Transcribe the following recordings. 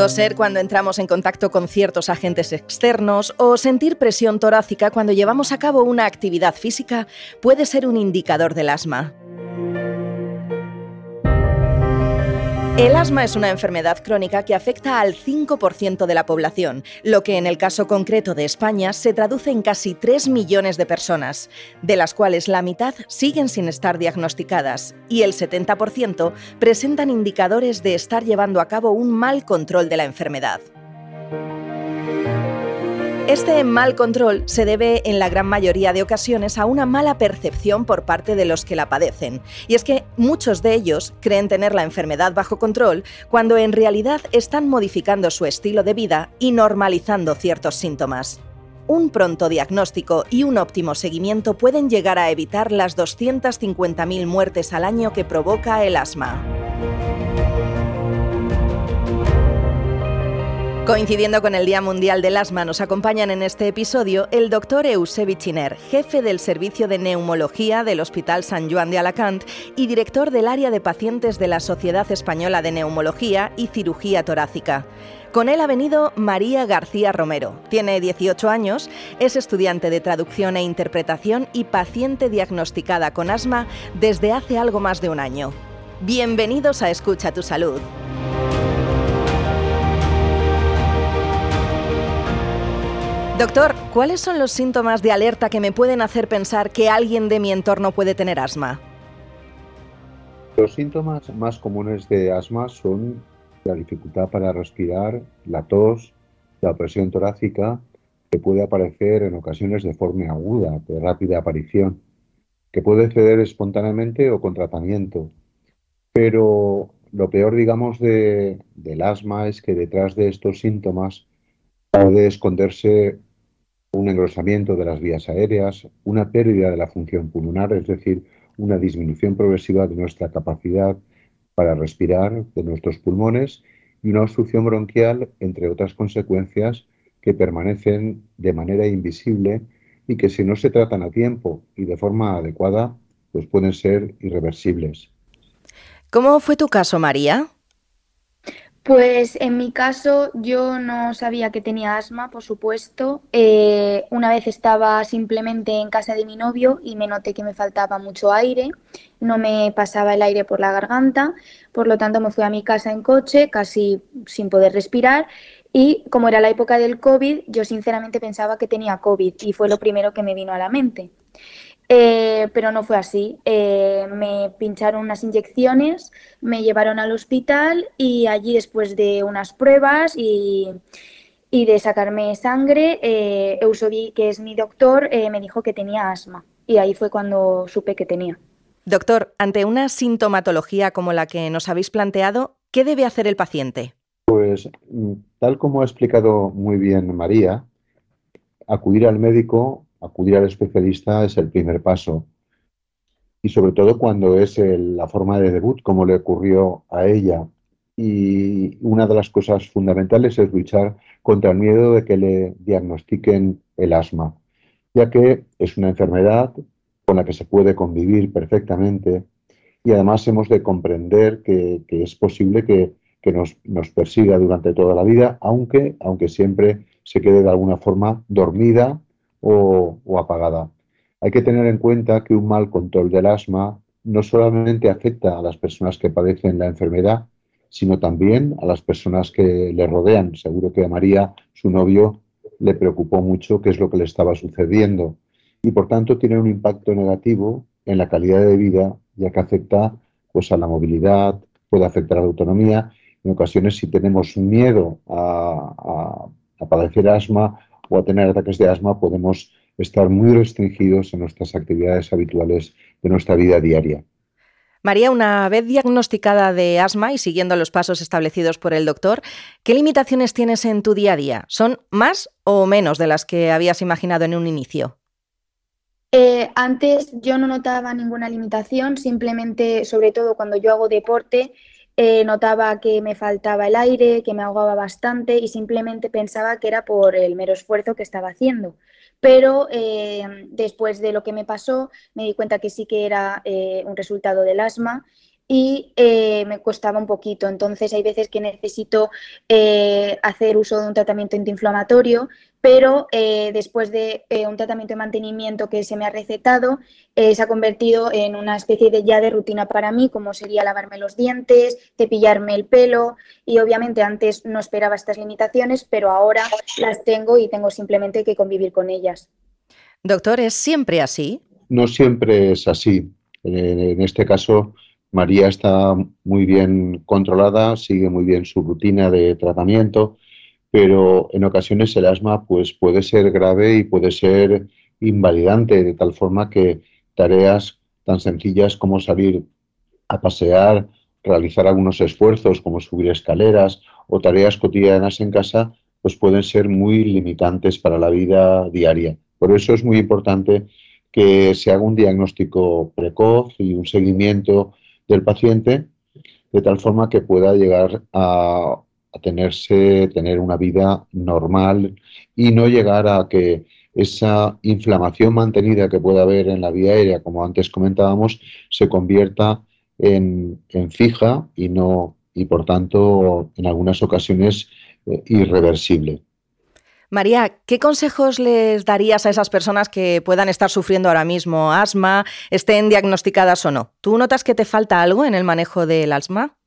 Toser cuando entramos en contacto con ciertos agentes externos o sentir presión torácica cuando llevamos a cabo una actividad física puede ser un indicador del asma. El asma es una enfermedad crónica que afecta al 5% de la población, lo que en el caso concreto de España se traduce en casi 3 millones de personas, de las cuales la mitad siguen sin estar diagnosticadas y el 70% presentan indicadores de estar llevando a cabo un mal control de la enfermedad. Este mal control se debe en la gran mayoría de ocasiones a una mala percepción por parte de los que la padecen. Y es que muchos de ellos creen tener la enfermedad bajo control cuando en realidad están modificando su estilo de vida y normalizando ciertos síntomas. Un pronto diagnóstico y un óptimo seguimiento pueden llegar a evitar las 250.000 muertes al año que provoca el asma. Coincidiendo con el Día Mundial del Asma, nos acompañan en este episodio el doctor Eusebi Chiner, jefe del Servicio de Neumología del Hospital San Juan de Alacant y director del área de pacientes de la Sociedad Española de Neumología y Cirugía Torácica. Con él ha venido María García Romero. Tiene 18 años, es estudiante de traducción e interpretación y paciente diagnosticada con asma desde hace algo más de un año. Bienvenidos a Escucha tu Salud. Doctor, ¿cuáles son los síntomas de alerta que me pueden hacer pensar que alguien de mi entorno puede tener asma? Los síntomas más comunes de asma son la dificultad para respirar, la tos, la presión torácica, que puede aparecer en ocasiones de forma aguda, de rápida aparición, que puede ceder espontáneamente o con tratamiento. Pero lo peor, digamos, del asma es que detrás de estos síntomas puede esconderse un engrosamiento de las vías aéreas, una pérdida de la función pulmonar, es decir, una disminución progresiva de nuestra capacidad para respirar de nuestros pulmones y una obstrucción bronquial, entre otras consecuencias que permanecen de manera invisible y que si no se tratan a tiempo y de forma adecuada, pues pueden ser irreversibles. ¿Cómo fue tu caso, María? Pues en mi caso yo no sabía que tenía asma, por supuesto. Eh, una vez estaba simplemente en casa de mi novio y me noté que me faltaba mucho aire, no me pasaba el aire por la garganta, por lo tanto me fui a mi casa en coche casi sin poder respirar y como era la época del COVID, yo sinceramente pensaba que tenía COVID y fue lo primero que me vino a la mente. Eh, pero no fue así. Eh, me pincharon unas inyecciones, me llevaron al hospital y allí después de unas pruebas y, de sacarme sangre, eh, que es mi doctor, eh, me dijo que tenía asma y ahí fue cuando supe que tenía. Doctor, ante una sintomatología como la que nos habéis planteado, ¿qué debe hacer el paciente? Pues mm, tal como ha explicado muy bien María, acudir al médico acudir al especialista es el primer paso. Y sobre todo cuando es la forma de debut, como le ocurrió a ella. Y una de las cosas fundamentales es luchar contra el miedo de que le diagnostiquen el asma, ya que es una enfermedad con la que se puede convivir perfectamente y además hemos de comprender que, es posible que, nos, nos, persiga durante toda la vida, aunque, aunque siempre se quede de alguna forma dormida o, apagada. Hay que tener en cuenta que un mal control del asma no solamente afecta a las personas que padecen la enfermedad, sino también a las personas que le rodean. Seguro que a María, su novio, le preocupó mucho qué es lo que le estaba sucediendo y por tanto tiene un impacto negativo en la calidad de vida, ya que afecta pues, a la movilidad, puede afectar a la autonomía. En ocasiones, si tenemos miedo a, a padecer asma o a tener ataques de asma, podemos estar muy restringidos en nuestras actividades habituales de nuestra vida diaria. María, una vez diagnosticada de asma y siguiendo los pasos establecidos por el doctor, ¿qué limitaciones tienes en tu día a día? ¿Son más o menos de las que habías imaginado en un inicio? Eh, antes yo no notaba ninguna limitación, simplemente, sobre todo cuando yo hago deporte, eh, notaba que me faltaba el aire, que me ahogaba bastante y simplemente pensaba que era por el mero esfuerzo que estaba haciendo. Pero eh, después de lo que me pasó, me di cuenta que sí que era eh, un resultado del asma y eh, me costaba un poquito. Entonces hay veces que necesito eh, hacer uso de un tratamiento antiinflamatorio, pero eh, después de un tratamiento de mantenimiento que se me ha recetado, se ha convertido en una especie de ya de rutina para mí, como sería lavarme los dientes, cepillarme el pelo y obviamente antes no esperaba estas limitaciones, pero ahora las tengo y tengo simplemente que convivir con ellas. Doctor, ¿es siempre así? No siempre es así. En este caso, María está muy bien controlada, sigue muy bien su rutina de tratamiento, pero en ocasiones el asma pues, puede ser grave y puede ser invalidante, de tal forma que tareas tan sencillas como salir a pasear, realizar algunos esfuerzos como subir escaleras o tareas cotidianas en casa, pues pueden ser muy limitantes para la vida diaria. Por eso es muy importante que se haga un diagnóstico precoz y un seguimiento del paciente, de tal forma que pueda llegar a, tenerse, tener una vida normal y no llegar a que esa inflamación mantenida que pueda haber en la vía aérea, como antes comentábamos, se convierta en, fija y no y por tanto en algunas ocasiones eh, irreversible. María, ¿qué consejos les darías a esas personas que puedan estar sufriendo ahora mismo asma, estén diagnosticadas o no? ¿Tú notas que te falta algo en el manejo del asma?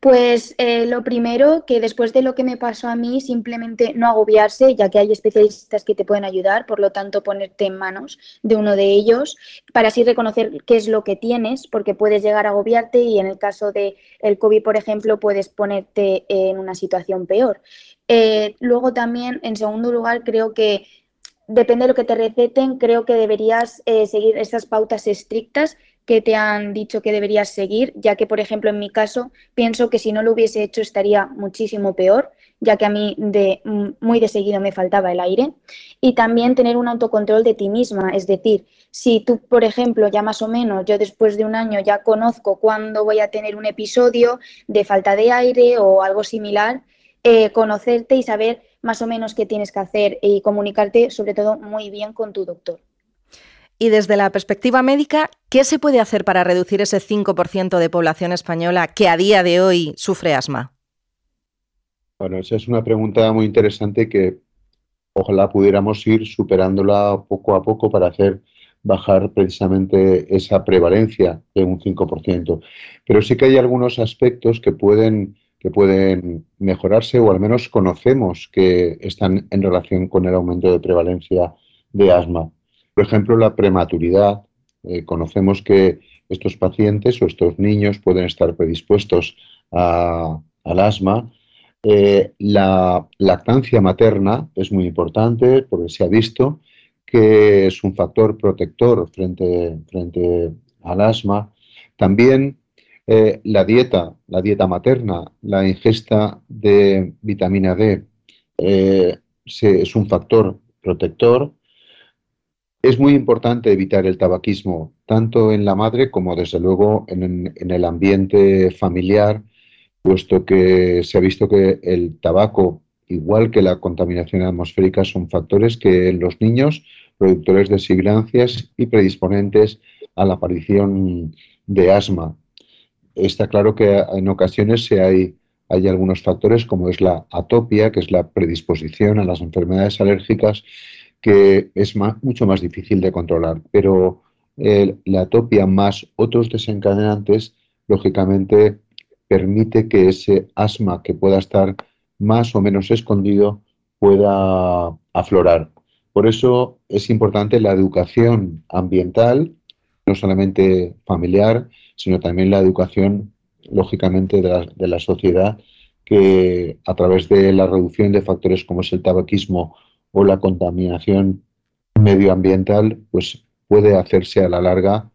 Pues eh, lo primero, que después de lo que me pasó a mí, simplemente no agobiarse, ya que hay especialistas que te pueden ayudar, por lo tanto ponerte en manos de uno de ellos para así reconocer qué es lo que tienes, porque puedes llegar a agobiarte y en el caso del el COVID, por ejemplo, puedes ponerte en una situación peor. Eh, luego también, en segundo lugar, creo que depende de lo que te receten, creo que deberías eh, seguir esas pautas estrictas que te han dicho que deberías seguir, ya que, por ejemplo, en mi caso, pienso que si no lo hubiese hecho estaría muchísimo peor, ya que a mí mm, muy de seguido me faltaba el aire. Y también tener un autocontrol de ti misma, es decir, si tú, por ejemplo, ya más o menos, yo después de un año ya conozco cuándo voy a tener un episodio de falta de aire o algo similar, eh, conocerte y saber más o menos qué tienes que hacer y comunicarte sobre todo muy bien con tu doctor. Y desde la perspectiva médica, ¿qué se puede hacer para reducir ese 5% de población española que a día de hoy sufre asma? Bueno, esa es una pregunta muy interesante que ojalá pudiéramos ir superándola poco a poco para hacer bajar precisamente esa prevalencia de un 5%. Pero sí que hay algunos aspectos que pueden que pueden mejorarse o al menos conocemos que están en relación con el aumento de prevalencia de asma. Por ejemplo, la prematuridad. Eh, conocemos que estos pacientes o estos niños pueden estar predispuestos al asma. Eh, la lactancia materna es muy importante porque se ha visto que es un factor protector frente, al asma. También eh, la dieta, la dieta materna, la ingesta de vitamina D es un factor protector. Es muy importante evitar el tabaquismo, tanto en la madre como desde luego en, el ambiente familiar, puesto que se ha visto que el tabaco, igual que la contaminación atmosférica, son factores que en los niños, productores de sibilancias y predisponentes a la aparición de asma. Está claro que en ocasiones hay, hay algunos factores como es la atopia, que es la predisposición a las enfermedades alérgicas, que es mucho más difícil de controlar. Pero la atopia más otros desencadenantes, lógicamente, permite que ese asma que pueda estar más o menos escondido pueda aflorar. Por eso es importante la educación ambiental, no solamente familiar, sino también la educación, lógicamente, de la, sociedad, que a través de la reducción de factores como es el tabaquismo o la contaminación medioambiental, pues puede hacerse a la larga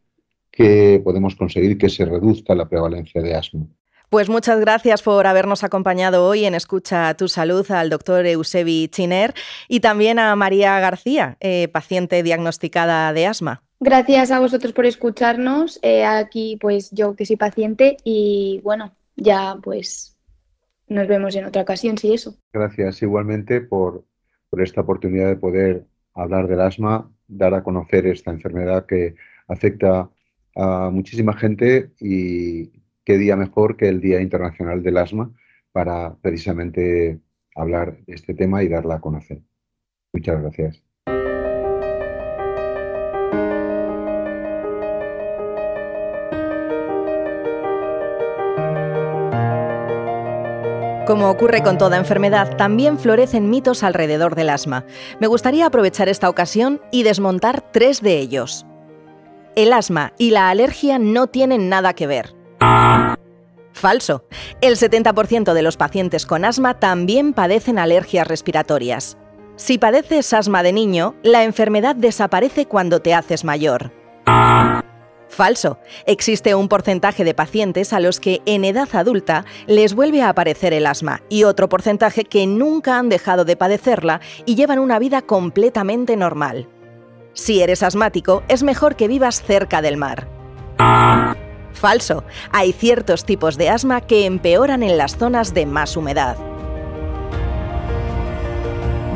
que podemos conseguir que se reduzca la prevalencia de asma. Pues muchas gracias por habernos acompañado hoy en Escucha tu Salud al doctor Eusebi Chiner y también a María García, eh, paciente diagnosticada de asma. Gracias a vosotros por escucharnos. Eh, aquí, pues yo que soy paciente y bueno, ya pues nos vemos en otra ocasión, si eso. Gracias igualmente por, por esta oportunidad de poder hablar del asma, dar a conocer esta enfermedad que afecta a muchísima gente y qué día mejor que el Día Internacional del Asma para precisamente hablar de este tema y darla a conocer. Muchas gracias. Como ocurre con toda enfermedad, también florecen mitos alrededor del asma. Me gustaría aprovechar esta ocasión y desmontar tres de ellos. El asma y la alergia no tienen nada que ver. Falso. El 70% de los pacientes con asma también padecen alergias respiratorias. Si padeces asma de niño, la enfermedad desaparece cuando te haces mayor. Falso. Existe un porcentaje de pacientes a los que en edad adulta les vuelve a aparecer el asma y otro porcentaje que nunca han dejado de padecerla y llevan una vida completamente normal. Si eres asmático, es mejor que vivas cerca del mar. Falso. Hay ciertos tipos de asma que empeoran en las zonas de más humedad.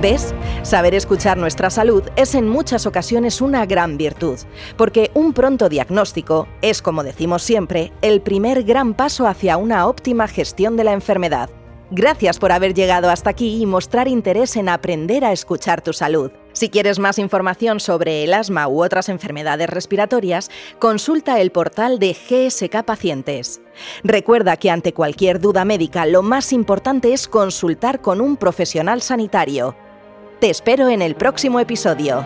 ¿Ves? Saber escuchar nuestra salud es en muchas ocasiones una gran virtud, porque un pronto diagnóstico es, como decimos siempre, el primer gran paso hacia una óptima gestión de la enfermedad. Gracias por haber llegado hasta aquí y mostrar interés en aprender a escuchar tu salud. Si quieres más información sobre el asma u otras enfermedades respiratorias, consulta el portal de GSK Pacientes. Recuerda que ante cualquier duda médica lo más importante es consultar con un profesional sanitario. Te espero en el próximo episodio.